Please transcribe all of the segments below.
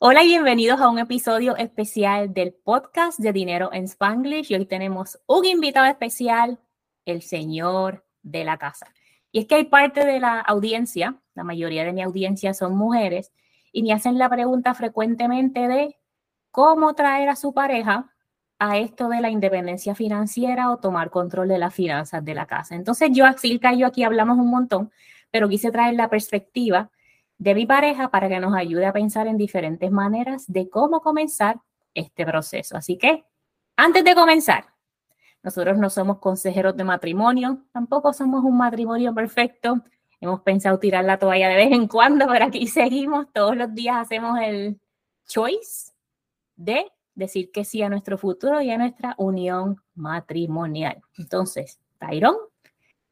Hola y bienvenidos a un episodio especial del podcast de Dinero en Spanglish. Y hoy tenemos un invitado especial, el señor de la casa. Y es que hay parte de la audiencia, la mayoría de mi audiencia son mujeres, y me hacen la pregunta frecuentemente de cómo traer a su pareja a esto de la independencia financiera o tomar control de las finanzas de la casa. Entonces yo, Silka y yo aquí hablamos un montón, pero quise traer la perspectiva de mi pareja para que nos ayude a pensar en diferentes maneras de cómo comenzar este proceso. Así que, antes de comenzar, nosotros no somos consejeros de matrimonio, tampoco somos un matrimonio perfecto. Hemos pensado tirar la toalla de vez en cuando, pero aquí seguimos. Todos los días hacemos el choice de decir que sí a nuestro futuro y a nuestra unión matrimonial. Entonces, Tyron,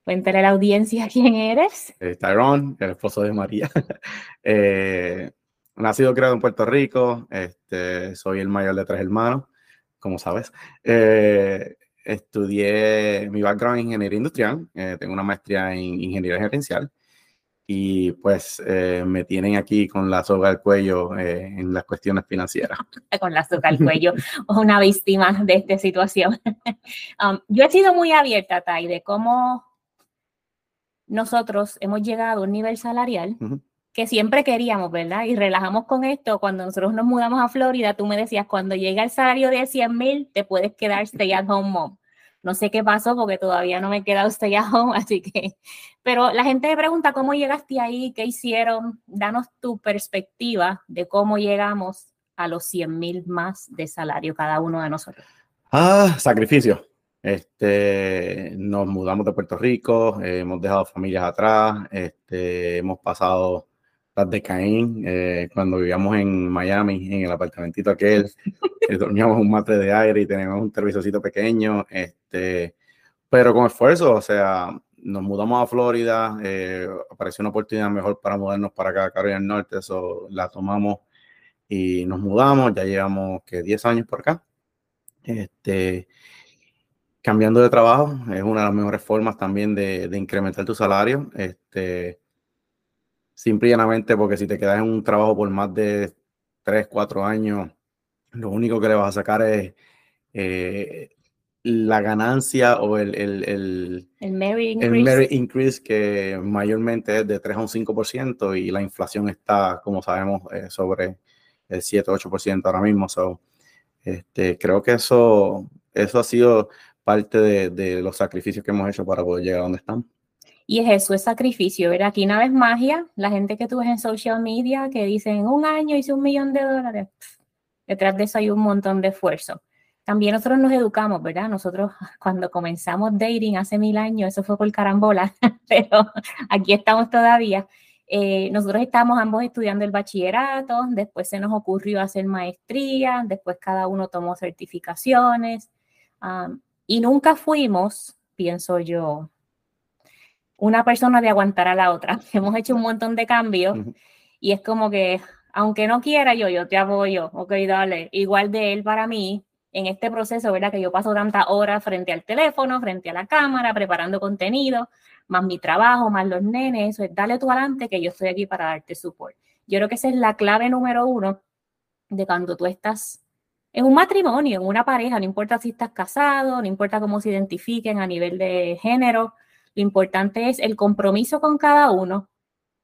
Cuéntale a la audiencia quién eres. Eh, Tyrone, el esposo de María. eh, nacido criado en Puerto Rico, este, soy el mayor de tres hermanos, como sabes. Eh, estudié mi background en ingeniería industrial, eh, tengo una maestría en ingeniería gerencial y pues eh, me tienen aquí con la soga al cuello eh, en las cuestiones financieras. con la soga al cuello, una víctima de esta situación. um, yo he sido muy abierta, Tai, de cómo nosotros hemos llegado a un nivel salarial uh -huh. que siempre queríamos, ¿verdad? Y relajamos con esto. Cuando nosotros nos mudamos a Florida, tú me decías, cuando llega el salario de 100 mil, te puedes quedar stay at home mom. No sé qué pasó porque todavía no me he quedado stay at home, así que, pero la gente me pregunta cómo llegaste ahí, qué hicieron, danos tu perspectiva de cómo llegamos a los 100 mil más de salario cada uno de nosotros. Ah, sacrificio. Este, nos mudamos de Puerto Rico, eh, hemos dejado familias atrás, este, hemos pasado las de Caín, eh, cuando vivíamos en Miami, en el apartamentito aquel, eh, dormíamos un matre de aire y teníamos un televisorcito pequeño, este, pero con esfuerzo, o sea, nos mudamos a Florida, apareció una oportunidad mejor para mudarnos para acá, Carolina del Norte, eso la tomamos y nos mudamos, ya llevamos que 10 años por acá. Este, cambiando de trabajo es una de las mejores formas también de, de incrementar tu salario. Este, simple y llanamente porque si te quedas en un trabajo por más de 3, 4 años, lo único que le vas a sacar es eh, la ganancia o el, el, el, el, merit increase. el merit increase que mayormente es de 3 a un 5% y la inflación está, como sabemos, eh, sobre el 7, 8% ahora mismo. So, este, creo que eso, eso ha sido parte de, de, los sacrificios que hemos hecho para poder llegar a donde estamos. Y es eso, es sacrificio. ¿verdad? Aquí no es magia. La gente que tú ves en social media que dicen en un año hice un millón de dólares. Detrás de eso hay un montón de esfuerzo. También nosotros nos educamos, ¿verdad? Nosotros cuando comenzamos dating hace mil años, eso fue por carambola, pero aquí estamos todavía. Eh, nosotros estamos ambos estudiando el bachillerato, después se nos ocurrió hacer maestría, después cada uno tomó certificaciones. Um, y nunca fuimos, pienso yo, una persona de aguantar a la otra. Hemos hecho un montón de cambios uh -huh. y es como que, aunque no quiera yo, yo te apoyo, ok, dale. Igual de él para mí, en este proceso, ¿verdad? Que yo paso tantas horas frente al teléfono, frente a la cámara, preparando contenido, más mi trabajo, más los nenes, eso es, dale tú adelante que yo estoy aquí para darte support. Yo creo que esa es la clave número uno de cuando tú estás en un matrimonio, en una pareja, no importa si estás casado, no importa cómo se identifiquen a nivel de género, lo importante es el compromiso con cada uno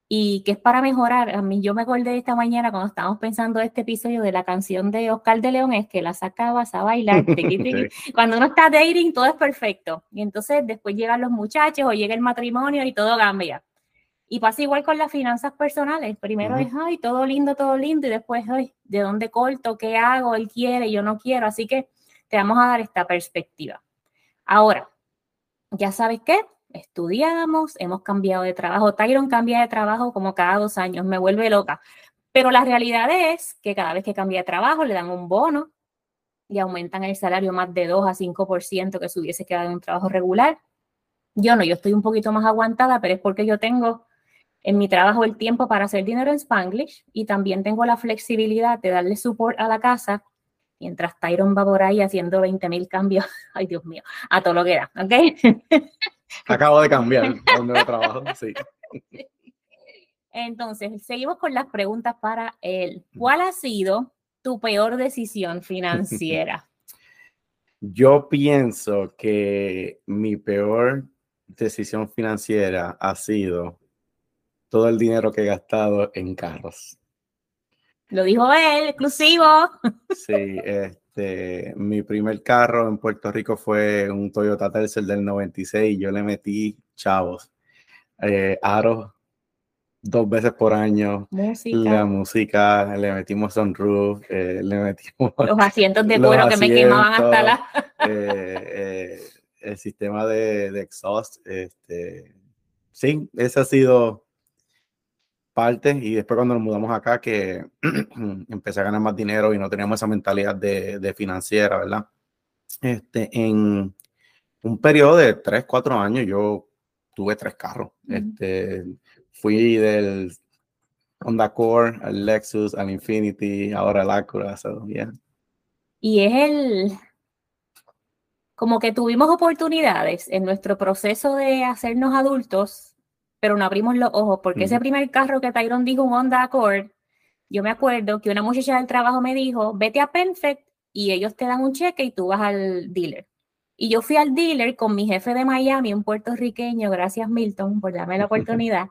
y que es para mejorar. A mí yo me acordé esta mañana cuando estábamos pensando este episodio de la canción de Oscar de León, es que la sacabas a bailar. Tiqui, tiqui. sí. Cuando uno está dating, todo es perfecto. Y entonces después llegan los muchachos o llega el matrimonio y todo cambia. Y pasa igual con las finanzas personales. Primero uh -huh. es, ay, todo lindo, todo lindo. Y después, ay, ¿de dónde corto? ¿Qué hago? Él quiere, yo no quiero. Así que te vamos a dar esta perspectiva. Ahora, ¿ya sabes qué? estudiamos, hemos cambiado de trabajo. Tyron cambia de trabajo como cada dos años, me vuelve loca. Pero la realidad es que cada vez que cambia de trabajo le dan un bono y aumentan el salario más de 2 a 5% que si hubiese quedado en un trabajo regular. Yo no, yo estoy un poquito más aguantada, pero es porque yo tengo en mi trabajo el tiempo para hacer dinero en Spanglish y también tengo la flexibilidad de darle support a la casa mientras Tyron va por ahí haciendo 20 mil cambios, ay Dios mío, a todo lo que da, ¿ok? Acabo de cambiar donde trabajo, sí. Entonces, seguimos con las preguntas para él. ¿Cuál ha sido tu peor decisión financiera? Yo pienso que mi peor decisión financiera ha sido todo el dinero que he gastado en carros. Lo dijo él, exclusivo. Sí, este, mi primer carro en Puerto Rico fue un Toyota Tercel del 96 y yo le metí chavos, eh, aros dos veces por año. Música. La música, le metimos sunroof, eh, le metimos... Los asientos de cuero que me quemaban hasta la... Eh, eh, el sistema de, de, exhaust, este, sí, ese ha sido parte y después cuando nos mudamos acá que empecé a ganar más dinero y no teníamos esa mentalidad de, de financiera, ¿verdad? Este, en un periodo de 3, 4 años yo tuve tres carros. Este, fui del Honda Accord al Lexus, al Infinity, ahora al Acura. So, Y es el, como que tuvimos oportunidades en nuestro proceso de hacernos adultos, pero no abrimos los ojos, porque ese primer carro que Tyron dijo, un Honda Accord, yo me acuerdo que una muchacha del trabajo me dijo, vete a Perfect y ellos te dan un cheque y tú vas al dealer. Y yo fui al dealer con mi jefe de Miami, un puertorriqueño, gracias Milton por darme la oportunidad.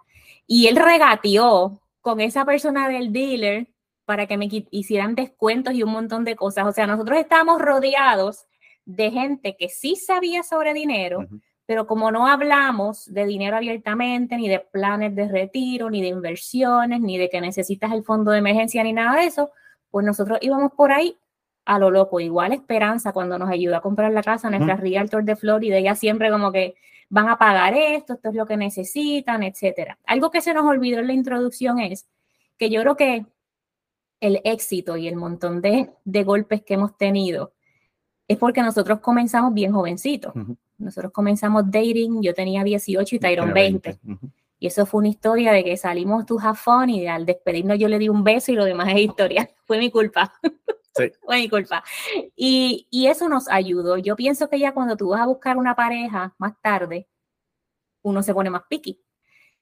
Y él regateó con esa persona del dealer para que me hicieran descuentos y un montón de cosas. O sea, nosotros estábamos rodeados de gente que sí sabía sobre dinero, pero como no hablamos de dinero abiertamente, ni de planes de retiro, ni de inversiones, ni de que necesitas el fondo de emergencia, ni nada de eso, pues nosotros íbamos por ahí a lo loco. Igual Esperanza cuando nos ayuda a comprar la casa, nuestra realtor de Florida, ella siempre como que van a pagar esto, esto es lo que necesitan, etcétera. Algo que se nos olvidó en la introducción es que yo creo que el éxito y el montón de, de golpes que hemos tenido es porque nosotros comenzamos bien jovencitos. Nosotros comenzamos dating, yo tenía 18 y Tyron 20. Y eso fue una historia de que salimos tu jafón y al despedirnos yo le di un beso y lo demás es historia. fue mi culpa. Sí. Fue mi culpa. Y, y, eso nos ayudó. Yo pienso que ya cuando tú vas a buscar una pareja más tarde, uno se pone más piqui.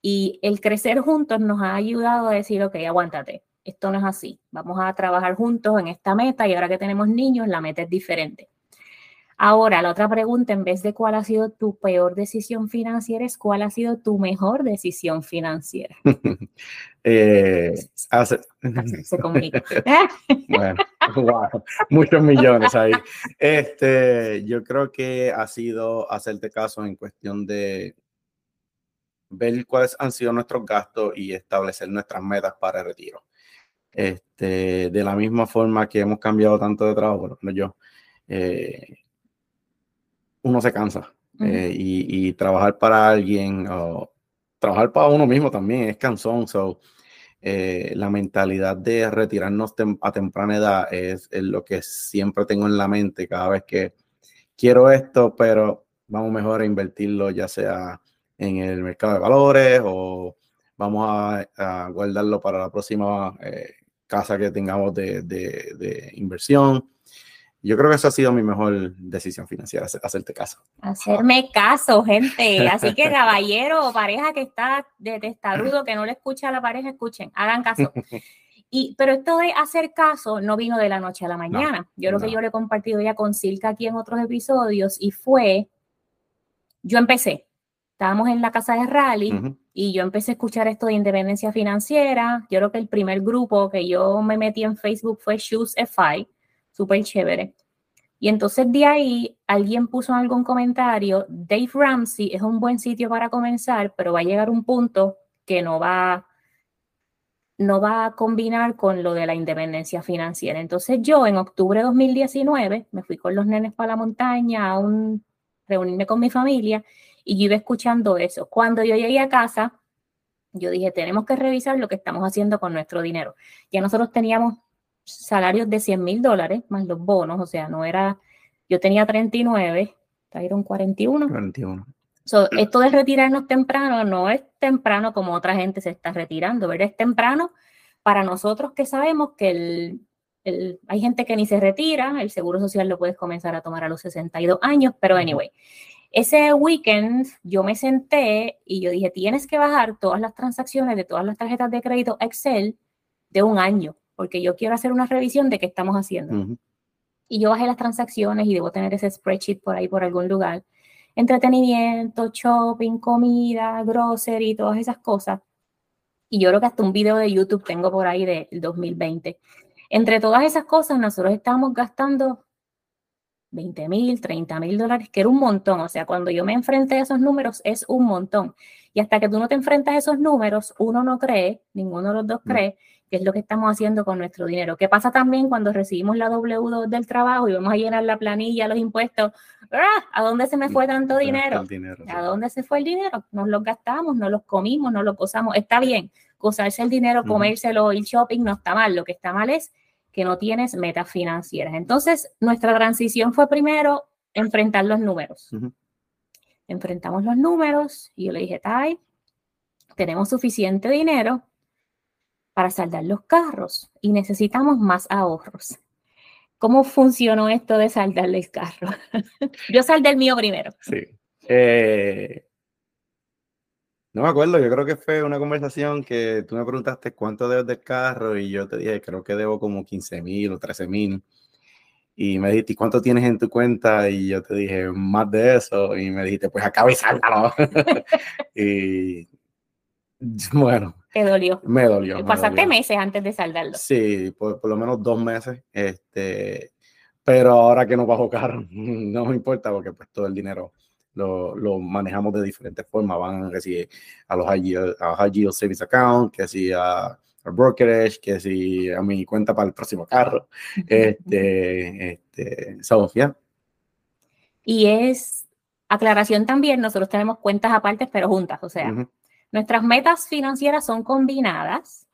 Y el crecer juntos nos ha ayudado a decir, ok, aguántate, esto no es así. Vamos a trabajar juntos en esta meta y ahora que tenemos niños, la meta es diferente. Ahora, la otra pregunta, en vez de cuál ha sido tu peor decisión financiera, es cuál ha sido tu mejor decisión financiera. eh, hace... Se comunica. bueno, wow, muchos millones ahí. Este, yo creo que ha sido hacerte caso en cuestión de ver cuáles han sido nuestros gastos y establecer nuestras metas para el retiro. Este, de la misma forma que hemos cambiado tanto de trabajo, bueno, yo, eh, uno se cansa eh, y, trabajar para alguien o trabajar para uno mismo también es cansón. So, eh, la mentalidad de retirarnos a temprana edad es, lo que siempre tengo en la mente cada vez que quiero esto, pero vamos mejor a invertirlo ya sea en el mercado de valores o vamos a, guardarlo para la próxima eh, casa que tengamos de, de inversión. Yo creo que esa ha sido mi mejor decisión financiera, hacerte caso. Hacerme caso, gente. Así que caballero o pareja que está de testarudo, que no le escucha a la pareja, escuchen, hagan caso. Y, pero esto de hacer caso no vino de la noche a la mañana. yo creo que yo le he compartido ya con Silka aquí en otros episodios y fue, yo empecé, estábamos en la casa de rally y yo empecé a escuchar esto de independencia financiera. Yo creo que el primer grupo que yo me metí en Facebook fue Shoes FI súper chévere. Y entonces de ahí alguien puso algún comentario, Dave Ramsey es un buen sitio para comenzar, pero va a llegar un punto que no va, no va a combinar con lo de la independencia financiera. Entonces yo en octubre de 2019 me fui con los nenes para la montaña a un, reunirme con mi familia y yo iba escuchando eso. Cuando yo llegué a casa, yo dije, tenemos que revisar lo que estamos haciendo con nuestro dinero. Ya nosotros teníamos salarios de 100 mil dólares más los bonos, o sea, no era, yo tenía 39, Tyron 41. 41. esto de retirarnos temprano no es temprano como otra gente se está retirando, ¿verdad? Es temprano para nosotros que sabemos que el, el, hay gente que ni se retira, el seguro social lo puedes comenzar a tomar a los 62 años, pero anyway, Ese weekend yo me senté y yo dije, tienes que bajar todas las transacciones de todas las tarjetas de crédito Excel de un año, porque yo quiero hacer una revisión de qué estamos haciendo. Y yo bajé las transacciones y debo tener ese spreadsheet por ahí, por algún lugar. Entretenimiento, shopping, comida, grocery, todas esas cosas. Y yo creo que hasta un video de YouTube tengo por ahí del 2020. Entre todas esas cosas, nosotros estamos gastando 20 mil, 30 mil dólares, que era un montón. O sea, cuando yo me enfrenté a esos números, es un montón. Y hasta que tú no te enfrentas a esos números, uno no cree, ninguno de los dos cree, que es lo que estamos haciendo con nuestro dinero. ¿Qué pasa también cuando recibimos la W2 del trabajo y vamos a llenar la planilla, los impuestos? ¡Ah! ¿A dónde se me fue tanto dinero? ¿A dónde se fue el dinero? Nos lo gastamos, nos los comimos, nos lo gozamos. Está bien, gozarse el dinero, comérselo, el shopping, no está mal. Lo que está mal es que no tienes metas financieras. Entonces, nuestra transición fue primero enfrentar los números. Enfrentamos los números y yo le dije, Tai, tenemos suficiente dinero para saldar los carros y necesitamos más ahorros. ¿Cómo funcionó esto de saldar el carro? yo saldé el mío primero. Sí. Eh, no me acuerdo, yo creo que fue una conversación que tú me preguntaste cuánto debes del carro y yo te dije, creo que debo como 15 mil o 13 mil. Y me dijiste, ¿cuánto tienes en tu cuenta? Y yo te dije, más de eso. Y me dijiste, pues acaba y sáldalo. y bueno. ¿Te dolió? Me dolió. Pasaste meses antes de saldarlo. Sí, por, por, lo menos dos meses. Este, pero ahora que no bajo carro, no me importa porque pues todo el dinero lo, manejamos de diferentes formas. Van que si a los high yield, savings account, que si a, brokerage, que si a mi cuenta para el próximo carro. Este, este, Sofía. Y es aclaración también, nosotros tenemos cuentas aparte, pero juntas. O sea, nuestras metas financieras son combinadas.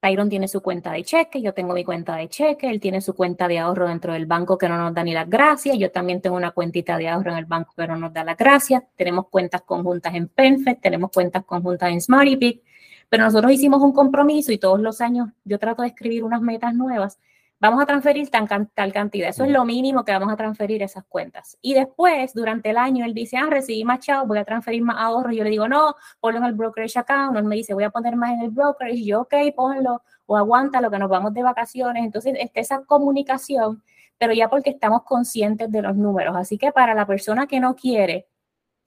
Tyron tiene su cuenta de cheque, yo tengo mi cuenta de cheque, él tiene su cuenta de ahorro dentro del banco que no nos da ni las gracias, yo también tengo una cuentita de ahorro en el banco que no nos da las gracias, tenemos cuentas conjuntas en PenFed, tenemos cuentas conjuntas en SmartyPick, pero nosotros hicimos un compromiso y todos los años yo trato de escribir unas metas nuevas vamos a transferir tan, tal cantidad. Eso es lo mínimo que vamos a transferir esas cuentas. Y después, durante el año, él dice, ah, recibí más chao, voy a transferir más ahorro. Yo le digo, no, ponlo en el brokerage account. Él me dice, voy a poner más en el brokerage. Y yo, ok, ponlo o aguanta lo que nos vamos de vacaciones. Entonces, está esa comunicación, pero ya porque estamos conscientes de los números. Así que para la persona que no quiere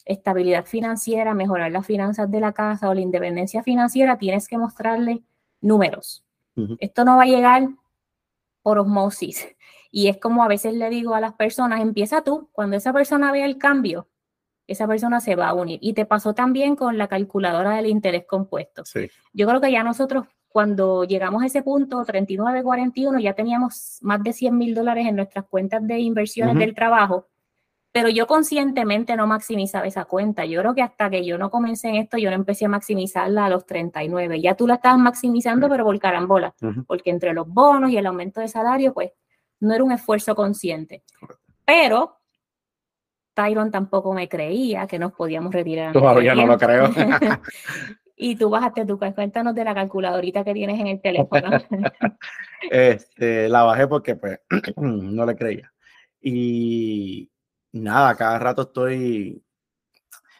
estabilidad financiera, mejorar las finanzas de la casa o la independencia financiera, tienes que mostrarle números. Esto no va a llegar por osmosis. Y es como a veces le digo a las personas, empieza tú, cuando esa persona vea el cambio, esa persona se va a unir. Y te pasó también con la calculadora del interés compuesto. Yo creo que ya nosotros, cuando llegamos a ese punto, 39-41, ya teníamos más de 100 mil dólares en nuestras cuentas de inversiones del trabajo pero yo conscientemente no maximizaba esa cuenta. Yo creo que hasta que yo no comencé en esto, yo no empecé a maximizarla a los 39. Ya tú la estabas maximizando, pero por carambola, porque entre los bonos y el aumento de salario, pues no era un esfuerzo consciente. Pero Tyron tampoco me creía que nos podíamos retirar. Todavía no lo creo. y tú bajaste tu cuéntanos de la calculadorita que tienes en el teléfono. este, la bajé porque pues no le creía. Y, nada, cada rato estoy,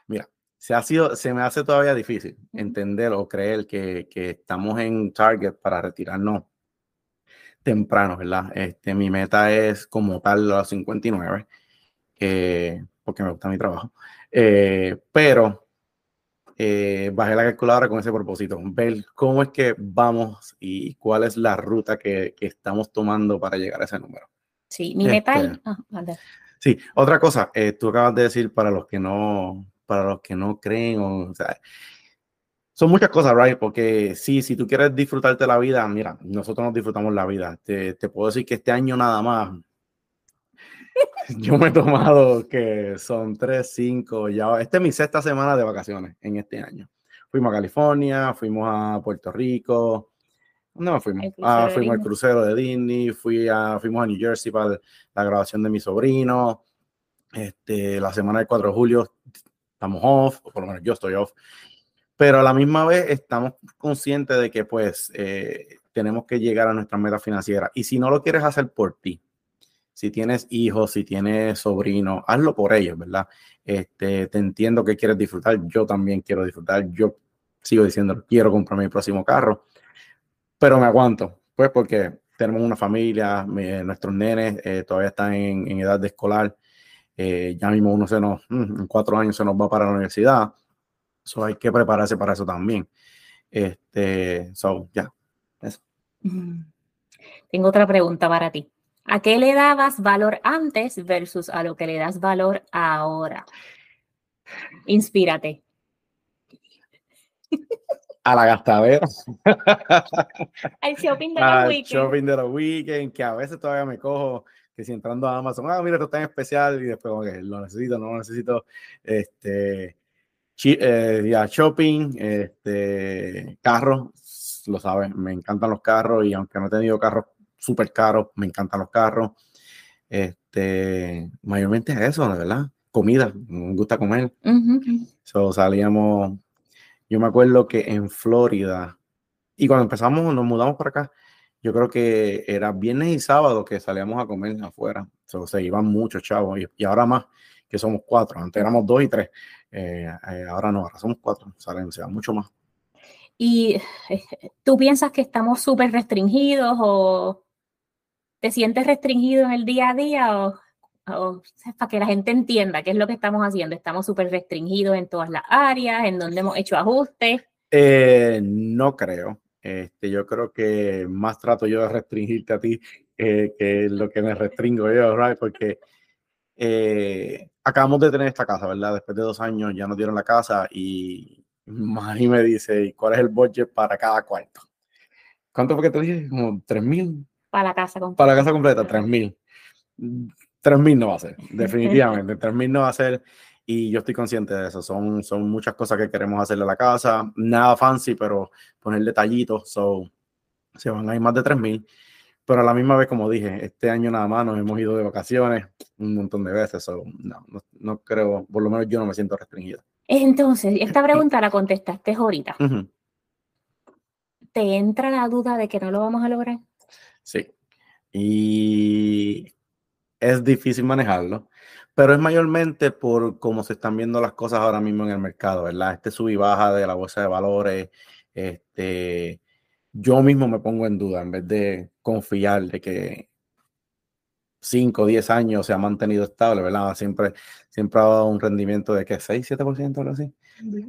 mira, se, ha sido, se me hace todavía difícil entender o creer que, que estamos en target para retirarnos temprano, ¿verdad? Este, mi meta es como tal a los 59, eh, porque me gusta mi trabajo, eh, pero eh, bajé la calculadora con ese propósito, ver cómo es que vamos y cuál es la ruta que, que estamos tomando para llegar a ese número. Sí, mi meta es... Este, ah, Sí, otra cosa, eh, tú acabas de decir para los que no, para los que no creen, o, sea, son muchas cosas, right? Porque sí, si tú quieres disfrutarte la vida, mira, nosotros nos disfrutamos la vida. Te, te puedo decir que este año nada más, yo me he tomado que son tres, cinco, ya, esta es mi sexta semana de vacaciones en este año. Fuimos a California, fuimos a Puerto Rico, ¿Dónde fuimos? Ah, fuimos al crucero de Disney, fui a, fuimos a New Jersey para la grabación de mi sobrino. Este, la semana del 4 de julio estamos off, o por lo menos yo estoy off. Pero a la misma vez estamos conscientes de que pues eh, tenemos que llegar a nuestra meta financiera. Y si no lo quieres hacer por ti, si tienes hijos, si tienes sobrinos, hazlo por ellos, ¿verdad? Este, te entiendo que quieres disfrutar, yo también quiero disfrutar, yo sigo diciendo, quiero comprar mi próximo carro, pero me aguanto, pues porque tenemos una familia, nuestros nenes eh, todavía están en, edad de escolar, eh, ya mismo uno se nos, mm, en cuatro años se nos va para la universidad, so hay que prepararse para eso también. Este, so, ya, eso. Tengo otra pregunta para ti. ¿A qué le dabas valor antes versus a lo que le das valor ahora? Inspírate. A la gastadera. Al shopping de los weekends. shopping de los weekends, que a veces todavía me cojo, que si entrando a Amazon, ah, mira, esto está en especial, y después, lo necesito, no lo necesito. Este, eh, ya, shopping, este, carros, lo sabes, me encantan los carros, y aunque no he tenido carros súper caros, me encantan los carros. Este, mayormente es eso, ¿verdad? Comida, me gusta comer. so, salíamos, yo me acuerdo que en Florida, y cuando empezamos, nos mudamos para acá, yo creo que era viernes y sábado que salíamos a comer afuera. So, se iban muchos chavos y, ahora más que somos cuatro. Antes éramos dos y tres. Eh, eh, ahora no, ahora somos cuatro. Salen, se van mucho más. ¿Y eh, tú piensas que estamos súper restringidos o te sientes restringido en el día a día o, para que la gente entienda qué es lo que estamos haciendo? ¿Estamos súper restringidos en todas las áreas, en donde hemos hecho ajustes? Eh, no creo. Este, yo creo que más trato yo de restringirte a ti que lo que me restringo yo, right? Porque eh, acabamos de tener esta casa, ¿verdad? Después de dos años ya nos dieron la casa y Mari me dice, ¿cuál es el budget para cada cuarto? ¿Cuánto fue que te dije? Como tres mil. Para la casa completa. Para la casa completa, 3.000. 3.000 no va a ser, definitivamente. 3.000 no va a ser. Y yo estoy consciente de eso. Son, son muchas cosas que queremos hacerle a la casa. Nada fancy, pero poner detallitos. So, se van a ir más de 3.000. Pero a la misma vez, como dije, este año nada más nos hemos ido de vacaciones un montón de veces. So, no, no, creo, por lo menos yo no me siento restringido. Entonces, esta pregunta la contestaste ahorita. ¿Te entra la duda de que no lo vamos a lograr? Sí. Y es difícil manejarlo, pero es mayormente por cómo se están viendo las cosas ahora mismo en el mercado, ¿verdad? Este sub y baja de la bolsa de valores, este, yo mismo me pongo en duda en vez de confiar de que 5 o 10 años se ha mantenido estable, ¿verdad? Siempre, siempre ha dado un rendimiento de que 6, 7%, algo así.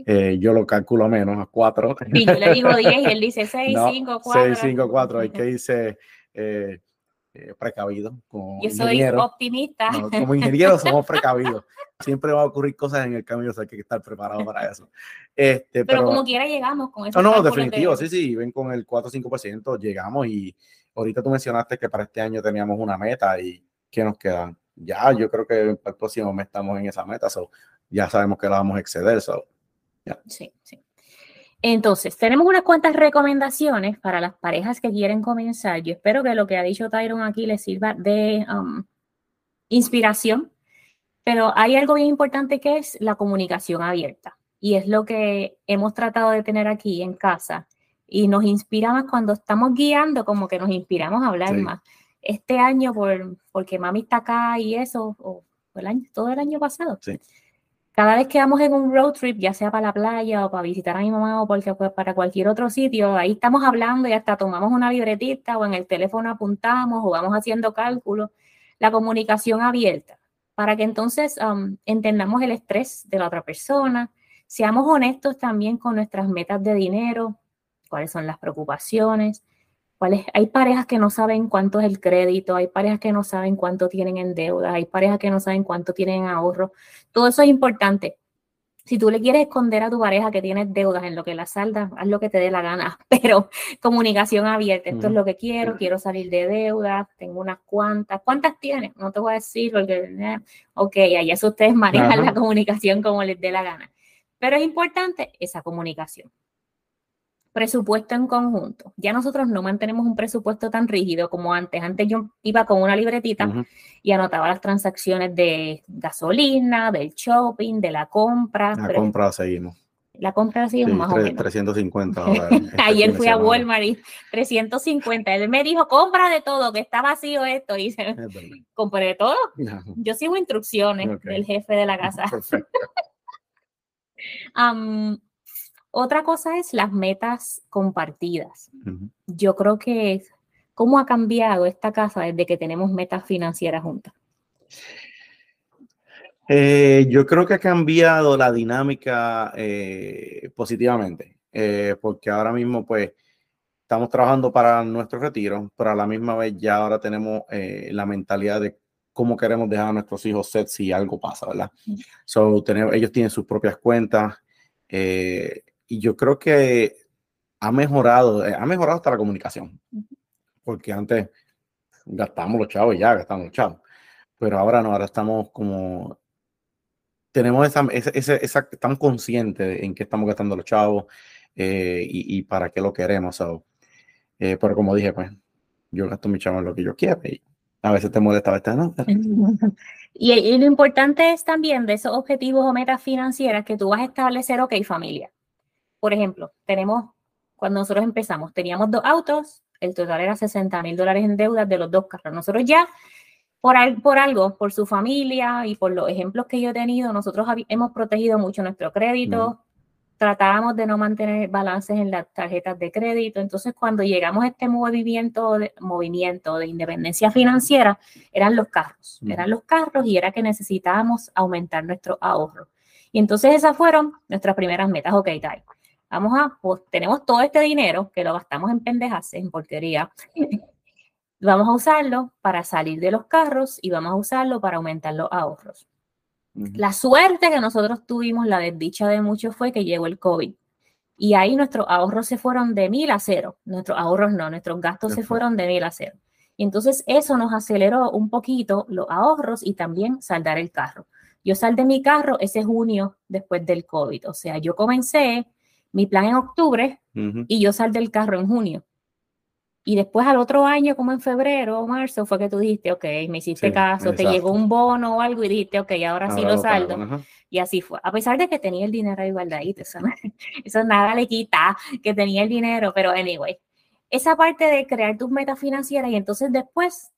Eh, yo lo calculo menos, a 4. Sí, yo le digo 10 y él dice 6, 5, 4. 6, 5, 4. Hay que dice eh, eh, precavido. Como Yo soy optimista. como ingeniero somos precavidos. Siempre va a ocurrir cosas en el camino, o hay que estar preparado para eso. Este, pero, como quiera llegamos con eso. No, no, definitivo, sí, sí, ven con el 4 o 5%, llegamos y ahorita tú mencionaste que para este año teníamos una meta y ¿qué nos quedan? Ya, yo creo que el próximo mes estamos en esa meta, so, ya sabemos que la vamos a exceder. So, Sí, sí. Entonces, tenemos unas cuantas recomendaciones para las parejas que quieren comenzar. Yo espero que lo que ha dicho Tyron aquí les sirva de um, inspiración, pero hay algo bien importante que es la comunicación abierta y es lo que hemos tratado de tener aquí en casa y nos inspira más cuando estamos guiando, como que nos inspiramos a hablar más. Este año, por, porque mami está acá y eso, o el año, todo el año pasado. Sí cada vez que vamos en un road trip, ya sea para la playa o para visitar a mi mamá o porque, pues, para cualquier otro sitio, ahí estamos hablando y hasta tomamos una libretita o en el teléfono apuntamos o vamos haciendo cálculos. La comunicación abierta, para que entonces um, entendamos el estrés de la otra persona, seamos honestos también con nuestras metas de dinero, cuáles son las preocupaciones, hay parejas que no saben cuánto es el crédito, hay parejas que no saben cuánto tienen en deuda, hay parejas que no saben cuánto tienen en ahorro. Todo eso es importante. Si tú le quieres esconder a tu pareja que tienes deudas en lo que la salda, haz lo que te dé la gana, pero comunicación abierta. Esto es lo que quiero, quiero salir de deuda, tengo unas cuantas. ¿Cuántas tienes? No te voy a decir porque, eh, ok, ahí eso ustedes manejan la comunicación como les dé la gana. Pero es importante esa comunicación presupuesto en conjunto. Ya nosotros no mantenemos un presupuesto tan rígido como antes. Antes yo iba con una libretita y anotaba las transacciones de gasolina, del shopping, de la compra. La compra seguimos. La compra Sí, más o menos. 350 dólares. este Ayer fui a. Walmart y 350. Él me dijo, compra de todo, que está vacío esto. Y se, compré de todo. No, Yo sigo instrucciones del jefe de la casa. Perfecto. otra cosa es las metas compartidas. Yo creo que es cómo ha cambiado esta casa desde que tenemos metas financieras juntas. Eh, yo creo que ha cambiado la dinámica eh, positivamente, eh, porque ahora mismo pues estamos trabajando para nuestro retiro, pero a la misma vez ya ahora tenemos la mentalidad de cómo queremos dejar a nuestros hijos set si algo pasa, ¿verdad? So, ellos tienen sus propias cuentas eh, y yo creo que ha mejorado, eh, ha mejorado hasta la comunicación, porque antes gastamos los chavos y ya gastamos los chavos, pero ahora no, ahora estamos como tenemos esa, esa, esa, esa- estamos conscientes en qué estamos gastando los chavos eh, y, y para qué lo queremos. so, eh, pero como dije, pues yo gasto mi chavo en lo que yo quiero y a veces te molesta, a veces no. Y, y lo importante es también de esos objetivos o metas financieras que tú vas a establecer, ok, familia. Por ejemplo, tenemos, cuando nosotros empezamos, teníamos dos autos, el total era 60 mil dólares en deudas de los dos carros. Nosotros ya, por, al- por algo, por su familia y por los ejemplos que yo he tenido, nosotros hemos protegido mucho nuestro crédito, tratábamos de no mantener balances en las tarjetas de crédito. Entonces, cuando llegamos a este movimiento de, movimiento de independencia financiera, eran los carros, Ujú. eran los carros y era que necesitábamos aumentar nuestro ahorro. Y entonces esas fueron nuestras primeras metas. Ok, tal. Vamos a, pues tenemos todo este dinero que lo gastamos en pendejas, en porquería. Vamos a usarlo para salir de los carros y vamos a usarlo para aumentar los ahorros. La suerte que nosotros tuvimos, la desdicha de muchos, fue que llegó el COVID. Y ahí nuestros ahorros se fueron de mil a cero. Nuestros ahorros no, nuestros gastos se fueron de mil a cero. Y entonces eso nos aceleró un poquito los ahorros y también saldar el carro. Yo saldé mi carro ese junio después del COVID. O sea, yo comencé mi plan en octubre Ujú. y yo saldé el carro en junio. Y después al otro año, como en febrero o marzo, fue que tú dijiste, ok, me hiciste Sí, caso, te exacto. llegó un bono o algo y dijiste, ok, ahora sí Ahora lo pago, saldo. ajá. Y así fue. A pesar de que tenía el dinero ahí guardadito, eso, eso nada le quita que tenía el dinero, pero anyway, esa parte de crear tus metas financieras y entonces después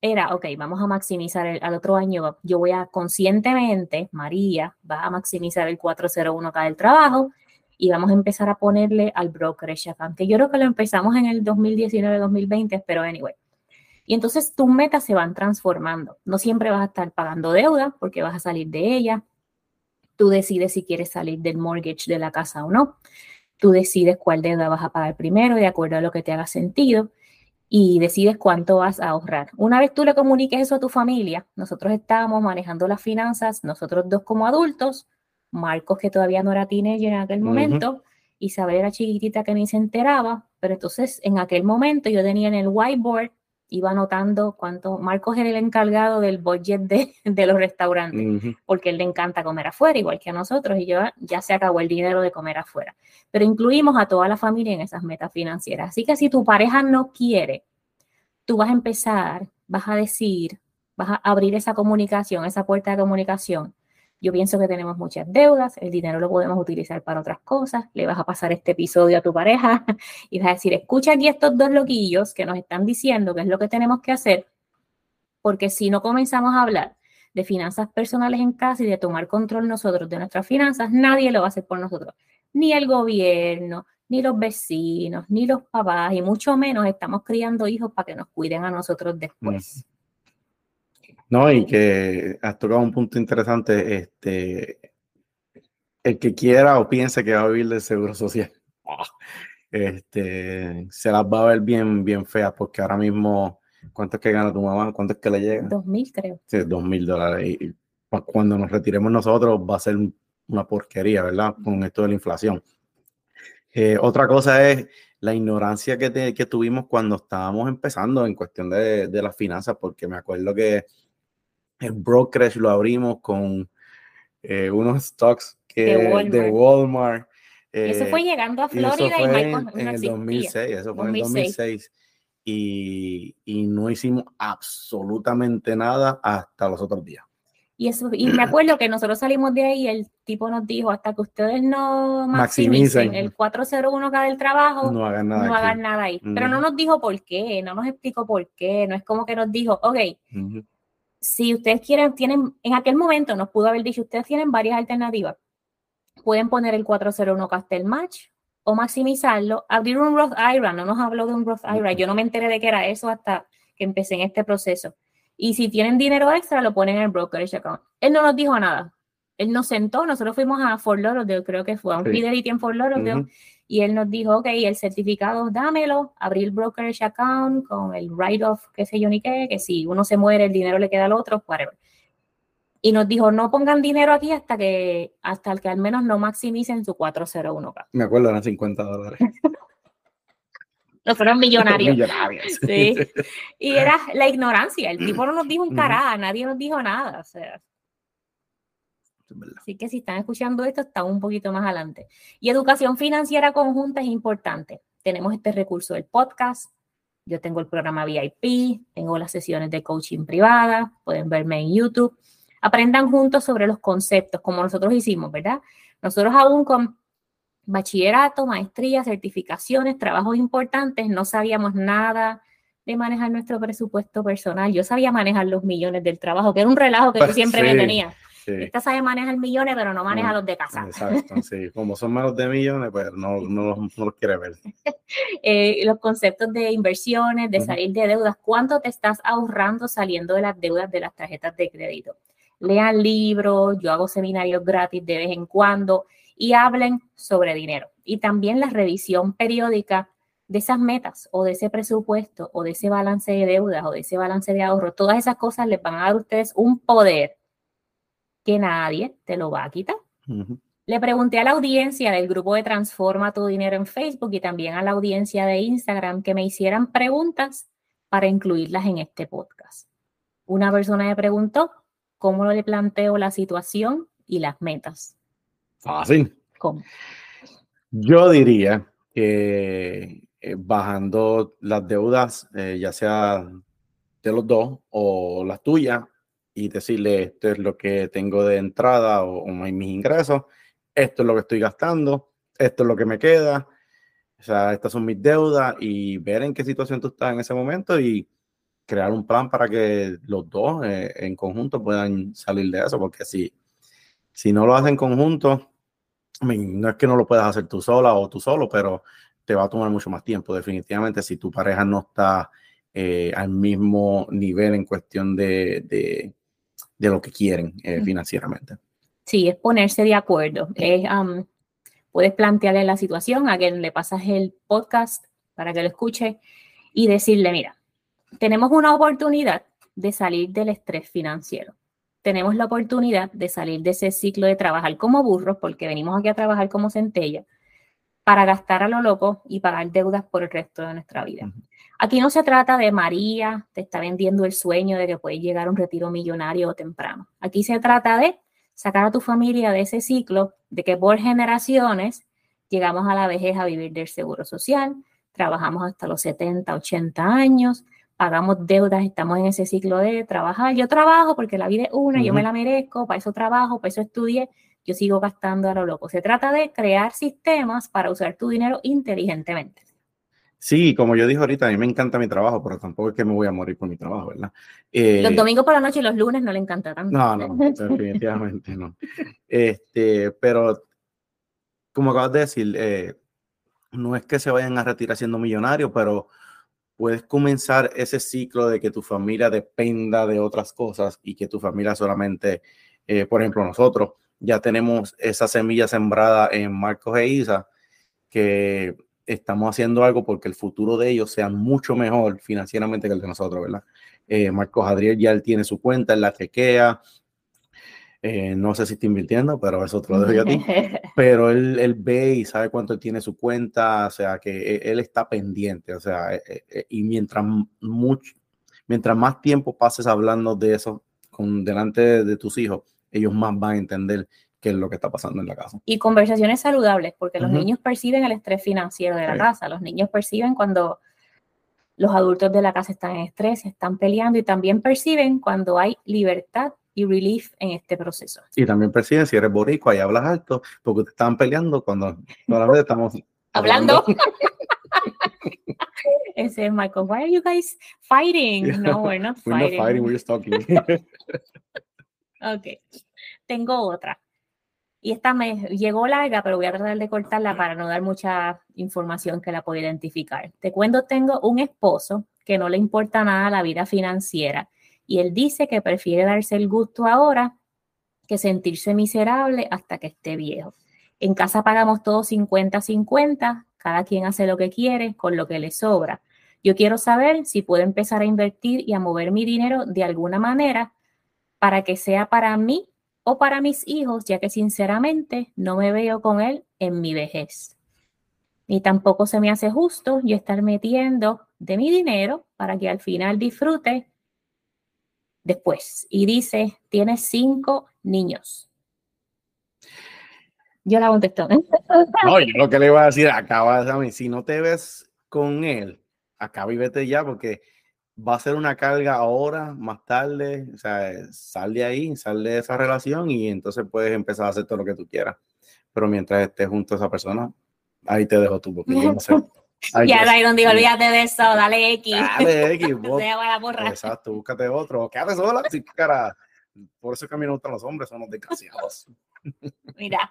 era, ok, vamos a maximizar el, al otro año, yo voy a conscientemente, María, va a maximizar el 401k del trabajo y vamos a empezar a ponerle al brokerage account, que yo creo que lo empezamos en el 2019-2020, pero anyway. Y entonces tus metas se van transformando. No siempre vas a estar pagando deuda porque vas a salir de ella. Tú decides si quieres salir del mortgage de la casa o no. Tú decides cuál deuda vas a pagar primero de acuerdo a lo que te haga sentido y decides cuánto vas a ahorrar. Una vez tú le comuniques eso a tu familia, nosotros estábamos manejando las finanzas, nosotros dos como adultos, Marcos que todavía no era teenager en aquel momento, Isabel era chiquitita que ni se enteraba, pero entonces en aquel momento yo tenía en el whiteboard, iba anotando cuánto, Marcos era el encargado del budget de, de los restaurantes porque él le encanta comer afuera, igual que a nosotros, y yo ya se acabó el dinero de comer afuera. Pero incluimos a toda la familia en esas metas financieras. Así que si tu pareja no quiere, tú vas a empezar, vas a decir, vas a abrir esa comunicación, esa puerta de comunicación. Yo pienso que tenemos muchas deudas, el dinero lo podemos utilizar para otras cosas, le vas a pasar este episodio a tu pareja y vas a decir, escucha aquí estos dos loquillos que nos están diciendo qué es lo que tenemos que hacer, porque si no comenzamos a hablar de finanzas personales en casa y de tomar control nosotros de nuestras finanzas, nadie lo va a hacer por nosotros. Ni el gobierno, ni los vecinos, ni los papás, y mucho menos estamos criando hijos para que nos cuiden a nosotros después. No, y que has tocado un punto interesante, este, el que quiera o piense que va a vivir del seguro social, ah, este, se las va a ver bien, bien feas, porque ahora mismo, ¿cuánto es que gana tu mamá? ¿Cuánto es que le llega? 2000 creo. Sí, dos mil dólares. Y cuando nos retiremos nosotros va a ser un- una porquería, ¿verdad? Con esto de la inflación. Eh, otra cosa es la ignorancia que, te- que tuvimos cuando estábamos empezando en cuestión de, de las finanzas, porque me acuerdo que el brokerage lo abrimos con eh, unos stocks que, De de Walmart. Y eso eh, fue llegando a y eso Florida y, fue Michael en, no en el existía. 2006, eso fue en el 2006. 2006. Y, y no hicimos absolutamente nada hasta los otros días. Y, eso, y me acuerdo que nosotros salimos de ahí y el tipo nos dijo, hasta que ustedes no maximicen, el 401k del trabajo, no hagan nada, no hagan nada ahí. Pero no nos dijo por qué, no nos explicó por qué, no es como que nos dijo, ok, si ustedes quieren, tienen, en aquel momento nos pudo haber dicho, ustedes tienen varias alternativas. Pueden poner el 401k hasta el match o maximizarlo, abrir un Roth IRA, no nos habló de un Roth IRA, yo no me enteré de que era eso hasta que empecé en este proceso. Y si tienen dinero extra, lo ponen en el brokerage account. Él no nos dijo nada. Él nos sentó, nosotros fuimos a Fort Lauderdale, creo que fue a un Fidelity en Fort Lauderdale, y él nos dijo, ok, el certificado, dámelo, abrí el brokerage account con el write-off, qué sé yo ni qué, que si uno se muere, el dinero le queda al otro, whatever. Y nos dijo, no pongan dinero aquí hasta que, hasta que al menos no maximicen su 401k. Me acuerdo, eran 50 dólares. no fueron millonarios. millonarios. Sí. Y era la ignorancia. El tipo no nos dijo un cará, nadie nos dijo nada. O sea. Así que si están escuchando esto, están un poquito más adelante. Y educación financiera conjunta es importante. Tenemos este recurso del podcast. Yo tengo el programa VIP, tengo las sesiones de coaching privada, pueden verme en YouTube. Aprendan juntos sobre los conceptos, como nosotros hicimos, ¿verdad? Nosotros aún con bachillerato, maestría, certificaciones, trabajos importantes, no sabíamos nada de manejar nuestro presupuesto personal. Yo sabía manejar los millones del trabajo, que era un relajo que yo pues siempre me tenía. Esta sabe manejar millones, pero no maneja los de casa. Exacto, sí. Como son menos de millones, pues no, no, no los quiere ver. Eh, los conceptos de inversiones, de salir de deudas, ¿cuánto te estás ahorrando saliendo de las deudas de las tarjetas de crédito? Lean libros, yo hago seminarios gratis de vez en cuando y hablen sobre dinero. Y también la revisión periódica de esas metas o de ese presupuesto o de ese balance de deudas o de ese balance de ahorro. Todas esas cosas les van a dar a ustedes un poder que nadie te lo va a quitar. Le pregunté a la audiencia del grupo de Transforma tu Dinero en Facebook y también a la audiencia de Instagram que me hicieran preguntas para incluirlas en este podcast. Una persona me preguntó cómo le planteo la situación y las metas. Fácil. ¿Cómo? Yo diría que eh, bajando las deudas, eh, ya sea de los dos o las tuyas, y decirle esto es lo que tengo de entrada o, mis ingresos, esto es lo que estoy gastando, esto es lo que me queda, o sea, estas son mis deudas y ver en qué situación tú estás en ese momento y crear un plan para que los dos eh, en conjunto puedan salir de eso, porque si, si no lo hacen en conjunto, no es que no lo puedas hacer tú sola o tú solo, pero te va a tomar mucho más tiempo. Definitivamente, si tu pareja no está eh, al mismo nivel en cuestión de, de, lo que quieren eh, financieramente. Sí, es ponerse de acuerdo. puedes plantearle la situación a quien le pasas el podcast para que lo escuche y decirle, mira, tenemos una oportunidad de salir del estrés financiero tenemos la oportunidad de salir de ese ciclo de trabajar como burros, porque venimos aquí a trabajar como centella, para gastar a lo loco y pagar deudas por el resto de nuestra vida. Aquí no se trata de María, te está vendiendo el sueño de que puedes llegar a un retiro millonario o temprano. Aquí se trata de sacar a tu familia de ese ciclo de que por generaciones llegamos a la vejez a vivir del seguro social, trabajamos hasta los 70, 80 años, pagamos deudas, estamos en ese ciclo de trabajar. Yo trabajo porque la vida es una, yo me la merezco, para eso trabajo, para eso estudié, yo sigo gastando a lo loco. Se trata de crear sistemas para usar tu dinero inteligentemente. Sí, como yo dije ahorita, a mí me encanta mi trabajo, pero tampoco es que me voy a morir por mi trabajo, ¿verdad? Eh, los domingos por la noche y los lunes no le encanta tanto. No, no, definitivamente no. Este, pero como acabas de decir, eh, no es que se vayan a retirar siendo millonarios, pero puedes comenzar ese ciclo de que tu familia dependa de otras cosas y que tu familia solamente, eh, por ejemplo, nosotros ya tenemos esa semilla sembrada en Marcos e Isa, que estamos haciendo algo porque el futuro de ellos sea mucho mejor financieramente que el de nosotros, ¿verdad? Eh, Marcos Adriel ya él tiene su cuenta, en la chequea, eh, no sé si está invirtiendo, pero eso te lo dejo yo a ti. Pero él, él, ve y sabe cuánto tiene su cuenta, o sea, que e, él, está pendiente, o sea, e, e, y mientras, mucho, mientras más tiempo pases hablando de eso con, delante de, tus hijos, ellos más van a entender qué es lo que está pasando en la casa. Y conversaciones saludables, porque los niños perciben el estrés financiero de la casa, los niños perciben cuando los adultos de la casa están en estrés, están peleando y también perciben cuando hay libertad y relief en este proceso. Y también, presidente, si eres boricua y hablas alto, porque te estaban peleando cuando vez estamos hablando. Ese Michael, why are you guys fighting? No, we're not fighting. We're not fighting, we're just talking. Ok. Tengo otra. Y esta me llegó larga, pero voy a tratar de cortarla para no dar mucha información que la pueda identificar. Te cuento, tengo un esposo que no le importa nada la vida financiera y él dice que prefiere darse el gusto ahora que sentirse miserable hasta que esté viejo. En casa pagamos todos 50-50, cada quien hace lo que quiere con lo que le sobra. Yo quiero saber si puedo empezar a invertir y a mover mi dinero de alguna manera para que sea para mí o para mis hijos, ya que sinceramente no me veo con él en mi vejez. Ni tampoco se me hace justo yo estar metiendo de mi dinero para que al final disfrute después. Y dice, tiene cinco niños. Yo la contesto. No, yo lo que le voy a decir, acaba, de si no te ves con él, acaba y vete ya, porque va a ser una carga ahora, más tarde, o sea, sal de ahí, sal de esa relación y entonces puedes empezar a hacer todo lo que tú quieras. Pero mientras estés junto a esa persona, ahí te dejo tú, porque yo no sé. ya, Rayron digo, olvídate de eso, dale X. Dale X, vos, Exacto, búscate otro. Quédate sola, sí, cara. Por eso que a mí no gustan los hombres, son los desgraciados. Mira,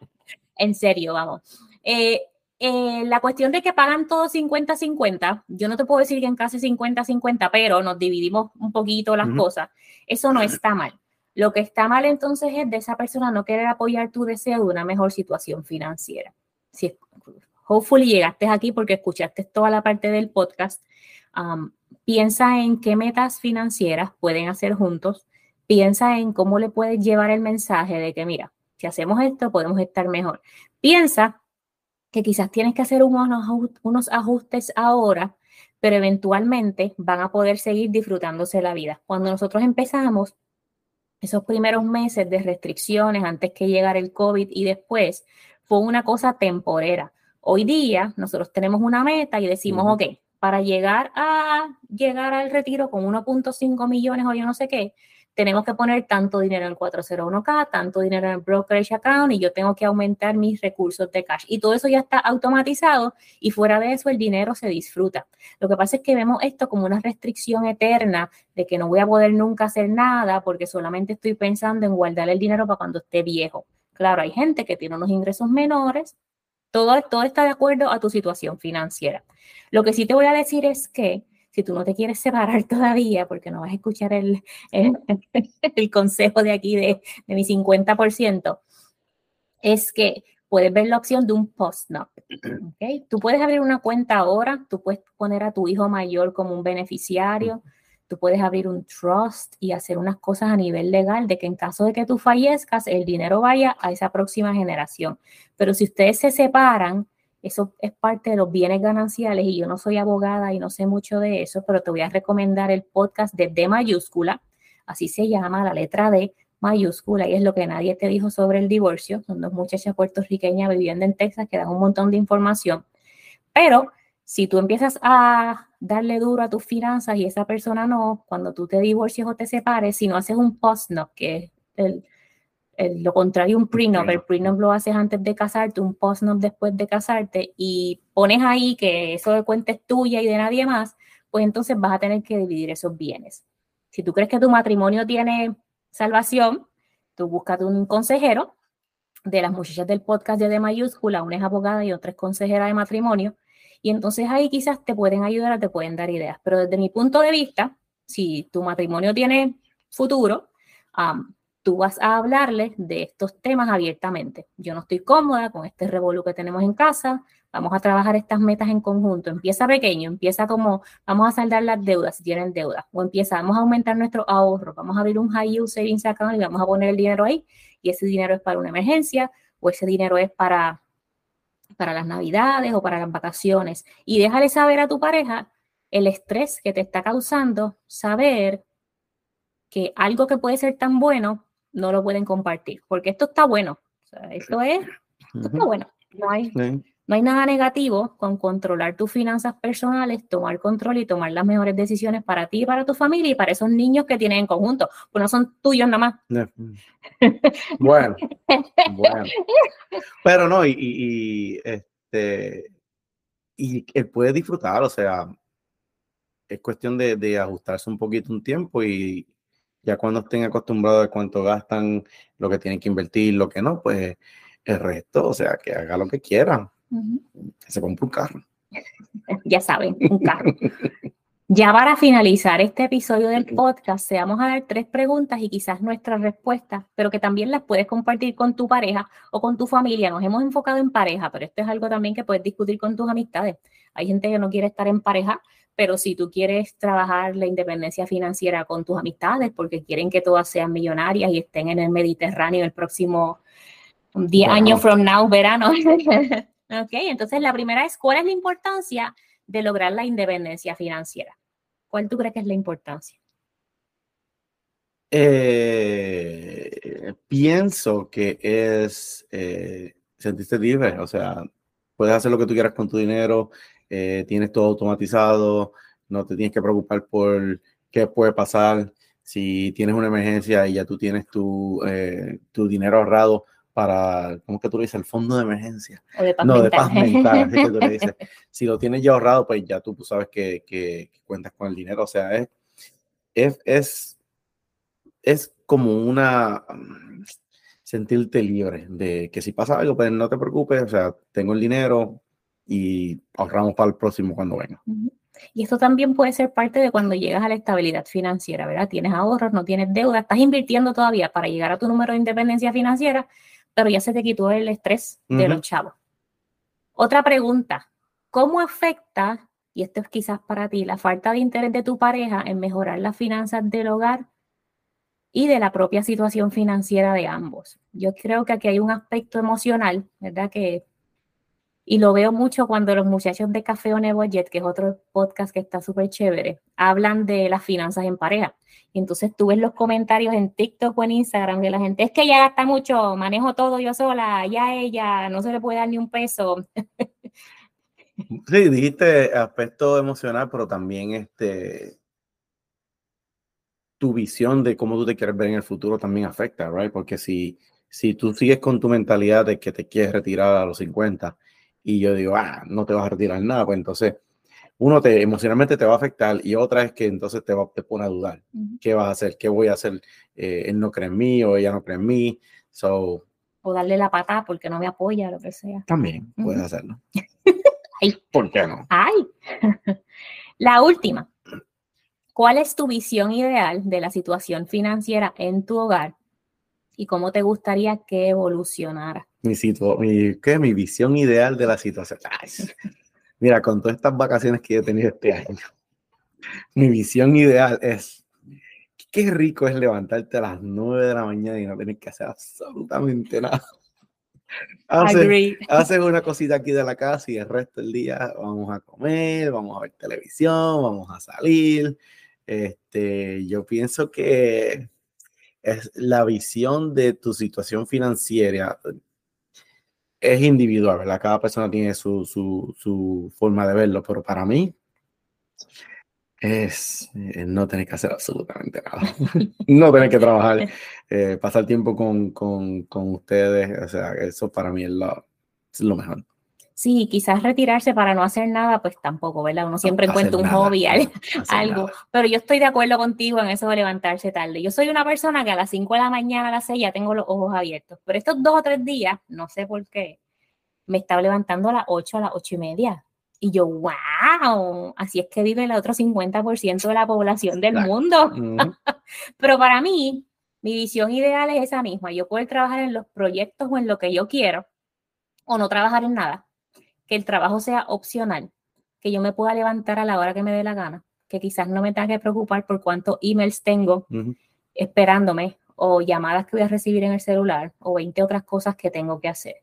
en serio, vamos. Eh, eh, la cuestión de que pagan todos 50-50, yo no te puedo decir que en casa 50-50, pero nos dividimos un poquito las cosas. Eso no está mal. Lo que está mal entonces es de esa persona no querer apoyar tu deseo de una mejor situación financiera. Si, hopefully llegaste aquí porque escuchaste toda la parte del podcast. Um, piensa en qué metas financieras pueden hacer juntos. Piensa en cómo le puedes llevar el mensaje de que, mira, si hacemos esto, podemos estar mejor. Piensa que quizás tienes que hacer unos, ajustes ahora, pero eventualmente van a poder seguir disfrutándose la vida. Cuando nosotros empezamos, esos primeros meses de restricciones antes que llegara el COVID y después, fue una cosa temporera. Hoy día nosotros tenemos una meta y decimos, ok, para llegar a llegar al retiro con 1.5 millones o yo no sé qué, tenemos que poner tanto dinero en el 401k, tanto dinero en el brokerage account y yo tengo que aumentar mis recursos de cash. Y todo eso ya está automatizado y fuera de eso el dinero se disfruta. Lo que pasa es que vemos esto como una restricción eterna de que no voy a poder nunca hacer nada porque solamente estoy pensando en guardar el dinero para cuando esté viejo. Claro, hay gente que tiene unos ingresos menores. Todo, todo está de acuerdo a tu situación financiera. Lo que sí te voy a decir es que si tú no te quieres separar todavía, porque no vas a escuchar el, el, consejo de aquí de, de mi 50%, es que puedes ver la opción de un post-nup. ¿okay? Tú puedes abrir una cuenta ahora, tú puedes poner a tu hijo mayor como un beneficiario, tú puedes abrir un trust y hacer unas cosas a nivel legal de que en caso de que tú fallezcas, el dinero vaya a esa próxima generación. Pero si ustedes se separan, eso es parte de los bienes gananciales y yo no soy abogada y no sé mucho de eso, pero te voy a recomendar el podcast de D mayúscula, así se llama la letra D mayúscula y es lo que nadie te dijo sobre el divorcio. Son dos muchachas puertorriqueñas viviendo en Texas que dan un montón de información. Pero si tú empiezas a darle duro a tus finanzas y esa persona no, cuando tú te divorcies o te separes, si no haces un post-no, que es el, lo contrario un prenup, el prenup lo haces antes de casarte, un postnup después de casarte y pones ahí que eso de cuenta es tuya y de nadie más, pues entonces vas a tener que dividir esos bienes. Si tú crees que tu matrimonio tiene salvación, tú búscate un consejero de las muchachas del podcast de D mayúscula, una es abogada y otra es consejera de matrimonio, y entonces ahí quizás te pueden ayudar, te pueden dar ideas. Pero desde mi punto de vista, si tu matrimonio tiene futuro, tú vas a hablarles de estos temas abiertamente. Yo no estoy cómoda con este revolú que tenemos en casa, vamos a trabajar estas metas en conjunto. Empieza pequeño, empieza como vamos a saldar las deudas si tienen deudas, o empieza, vamos a aumentar nuestro ahorro, vamos a abrir un high yield savings account y vamos a poner el dinero ahí, y ese dinero es para una emergencia, o ese dinero es para, para las navidades o para las vacaciones. Y déjale saber a tu pareja el estrés que te está causando, saber que algo que puede ser tan bueno no lo pueden compartir, porque esto está bueno. esto es, esto está bueno. No hay, No hay nada negativo con controlar tus finanzas personales, tomar control y tomar las mejores decisiones para ti para tu familia y para esos niños que tienen en conjunto, pues no son tuyos nada más. Bueno, bueno. Pero no, y, y, este, y él puede disfrutar, o sea, es cuestión de, de, ajustarse un poquito un tiempo y ya cuando estén acostumbrados a cuánto gastan, lo que tienen que invertir, lo que no, pues el resto, o sea, que haga lo que quieran. Se compra un carro. ya saben, un carro. Ya para finalizar este episodio del podcast, te vamos a dar tres preguntas y quizás nuestras respuestas, pero que también las puedes compartir con tu pareja o con tu familia. Nos hemos enfocado en pareja, pero esto es algo también que puedes discutir con tus amistades. Hay gente que no quiere estar en pareja, pero si tú quieres trabajar la independencia financiera con tus amistades porque quieren que todas sean millonarias y estén en el Mediterráneo el próximo 10 años from now, verano. ok, entonces la primera es, ¿cuál es la importancia de lograr la independencia financiera? ¿Cuál tú crees que es la importancia? Eh, pienso que es eh, sentirse libre, o sea, puedes hacer lo que tú quieras con tu dinero, eh, tienes todo automatizado, no te tienes que preocupar por qué puede pasar si tienes una emergencia y ya tú tienes tu, tu dinero ahorrado para, ¿cómo que tú le dices? El fondo de emergencia. no, de paz mental. que tú le dices. Si lo tienes ya ahorrado, pues ya tú, sabes que, que, cuentas con el dinero. O sea, es, es, es, es como una mm, sentirte libre de que si pasa algo, pues no te preocupes, o sea, tengo el dinero y ahorramos para el próximo cuando venga. Y esto también puede ser parte de cuando llegas a la estabilidad financiera, ¿verdad? Tienes ahorros, no tienes deuda, estás invirtiendo todavía para llegar a tu número de independencia financiera, pero ya se te quitó el estrés de los chavos. Otra pregunta, ¿cómo afecta, y esto es quizás para ti, la falta de interés de tu pareja en mejorar las finanzas del hogar y de la propia situación financiera de ambos? Yo creo que aquí hay un aspecto emocional, ¿verdad? Que y lo veo mucho cuando los muchachos de Café on Budget, que es otro podcast que está súper chévere, hablan de las finanzas en pareja. Y entonces tú ves los comentarios en TikTok o en Instagram de la gente, es que ella gasta mucho, manejo todo yo sola, ya ella no se le puede dar ni un peso. Sí, dijiste aspecto emocional, pero también este tu visión de cómo tú te quieres ver en el futuro también afecta, right? Porque si, si tú sigues con tu mentalidad de que te quieres retirar a los 50 y yo digo, ah, no te vas a retirar nada, pues entonces uno te emocionalmente te va a afectar y otra es que entonces te, va, te pone a dudar. ¿Qué vas a hacer? ¿Qué voy a hacer? Eh, él no cree en mí o ella no cree en mí. So, o darle la patada porque no me apoya, lo que sea. También puedes hacerlo. Ay. ¿Por qué no? Ay. la última. ¿Cuál es tu visión ideal de la situación financiera en tu hogar y cómo te gustaría que evolucionara? Mi, mi, ¿qué? mi visión ideal de la situación. mira, con todas estas vacaciones que he tenido este año, mi visión ideal es, qué rico es levantarte a las 9 de la mañana y no tener que hacer absolutamente nada. Haces, una cosita aquí de la casa y el resto del día vamos a comer, vamos a ver televisión, vamos a salir. Este, yo pienso que es la visión de tu situación financiera, es individual, ¿verdad? Cada persona tiene su, su, forma de verlo, pero para mí es eh, no tener que hacer absolutamente nada. no tener que trabajar, eh, pasar tiempo con, con, con, ustedes, o sea, eso para mí es lo mejor. Sí, quizás retirarse para no hacer nada, pues tampoco, ¿verdad? Uno siempre encuentra un hobby, algo. Pero yo estoy de acuerdo contigo en eso de levantarse tarde. Yo soy una persona que a las 5 de la mañana, a las 6 ya tengo los ojos abiertos. Pero estos dos o tres días, no sé por qué, me estaba levantando a las 8, a las 8 y media. Y yo, wow, así es que vive el otro 50% de la población del mundo. Pero para mí, mi visión ideal es esa misma. Yo poder trabajar en los proyectos o en lo que yo quiero, o no trabajar en nada que el trabajo sea opcional, que yo me pueda levantar a la hora que me dé la gana, que quizás no me tenga que preocupar por cuántos emails tengo esperándome o llamadas que voy a recibir en el celular o 20 otras cosas que tengo que hacer.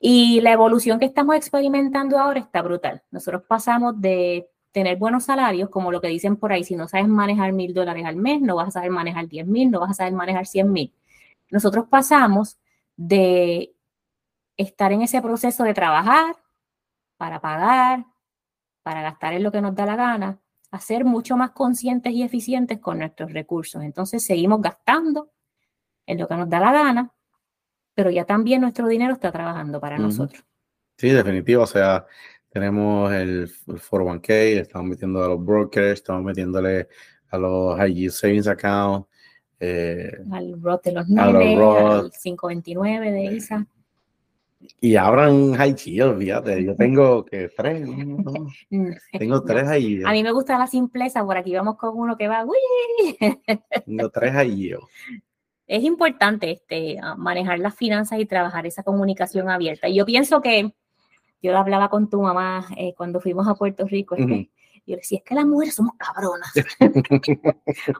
Y la evolución que estamos experimentando ahora está brutal. Nosotros pasamos de tener buenos salarios, como lo que dicen por ahí, si no sabes manejar mil dólares al mes, no vas a saber manejar 10 mil, no vas a saber manejar 100 mil. Nosotros pasamos de estar en ese proceso de trabajar, para pagar, para gastar en lo que nos da la gana, a ser mucho más conscientes y eficientes con nuestros recursos. Entonces seguimos gastando en lo que nos da la gana, pero ya también nuestro dinero está trabajando para nosotros. Sí, definitivo. O sea, tenemos el, 401k, estamos metiendo a los brokers, estamos metiéndole a los high savings accounts. Eh, al Roth de los 9, al 529 de ISA. Y abran high yield, fíjate, yo tengo que tres, tengo tres ahí. A mí me gusta la simpleza, por aquí vamos con uno que va, Tengo tres ahí Es importante este, manejar las finanzas y trabajar esa comunicación abierta. Y yo pienso que, yo hablaba con tu mamá eh, cuando fuimos a Puerto Rico, este, yo le decía, es que las mujeres somos cabronas.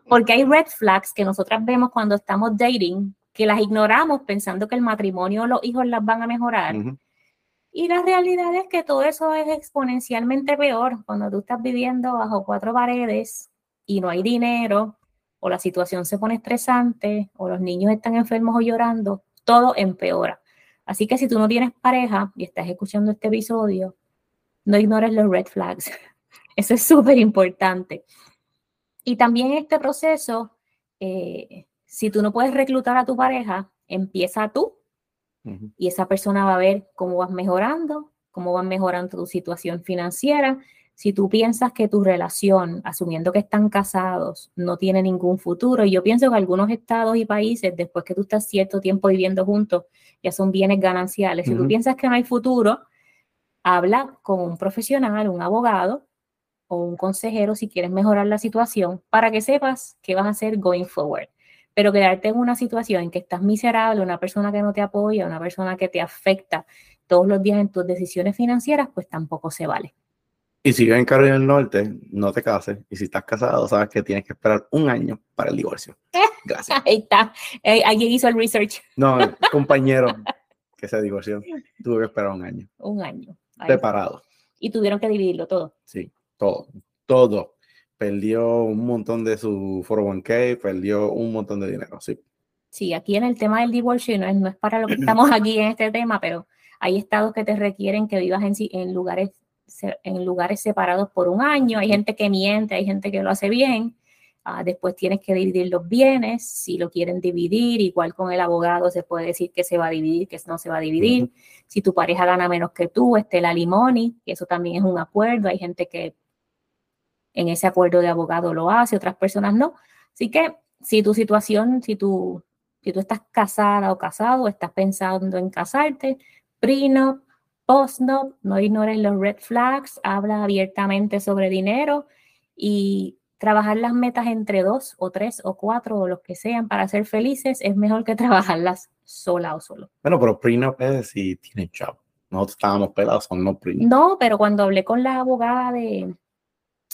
Porque hay red flags que nosotras vemos cuando estamos dating que las ignoramos pensando que el matrimonio o los hijos las van a mejorar. Y la realidad es que todo eso es exponencialmente peor cuando tú estás viviendo bajo cuatro paredes y no hay dinero, o la situación se pone estresante, o los niños están enfermos o llorando, todo empeora. Así que si tú no tienes pareja y estás escuchando este episodio, no ignores los red flags. Eso es súper importante. Y también este proceso, eh, si tú no puedes reclutar a tu pareja, empieza tú y esa persona va a ver cómo vas mejorando, cómo vas mejorando tu situación financiera. Si tú piensas que tu relación, asumiendo que están casados, no tiene ningún futuro, y yo pienso que algunos estados y países, después que tú estás cierto tiempo viviendo juntos, ya son bienes gananciales. Si tú piensas que no hay futuro, habla con un profesional, un abogado o un consejero si quieres mejorar la situación para que sepas qué vas a hacer going forward. Pero quedarte en una situación en que estás miserable, una persona que no te apoya, una persona que te afecta todos los días en tus decisiones financieras, pues tampoco se vale. Y si vives en Carolina del Norte, no te cases. Y si estás casado, sabes que tienes que esperar un año para el divorcio. Gracias. Ahí está. Eh, alguien hizo el research. No, el compañero que se divorció tuvo que esperar un año. Un año. Separado. Y tuvieron que dividirlo todo. Sí, todo. Todo perdió un montón de su 401k, perdió un montón de dinero, sí. Sí, aquí en el tema del divorcio, no es, no es para lo que estamos aquí en este tema, pero hay estados que te requieren que vivas en, en, lugares, en lugares separados por un año, hay gente que miente, hay gente que lo hace bien, ah, después tienes que dividir los bienes, si lo quieren dividir, igual con el abogado se puede decir que se va a dividir, que no se va a dividir, si tu pareja gana menos que tú, esté la limoni, que eso también es un acuerdo, hay gente que en ese acuerdo de abogado lo hace, otras personas no. Así que si tu situación, si tú, si tú estás casada o casado, estás pensando en casarte, prenup, postnup, no ignores los red flags, habla abiertamente sobre dinero y trabajar las metas entre dos o tres o cuatro o los que sean para ser felices es mejor que trabajarlas sola o solo. Bueno, pero prenup es si tienen chavo. Nosotros estábamos pelados, son no prenup. No, pero cuando hablé con la abogada de,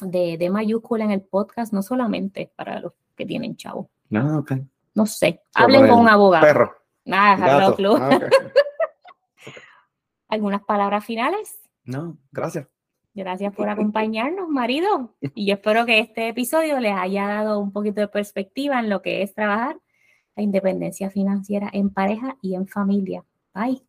de, mayúscula en el podcast, no solamente para los que tienen chavo. No, ok. No sé. Hablen con un abogado. Perro. Nada, Club. Ah, ¿Algunas palabras finales? No, gracias. Gracias por acompañarnos, marido. Y yo espero que este episodio les haya dado un poquito de perspectiva en lo que es trabajar la independencia financiera en pareja y en familia. Bye.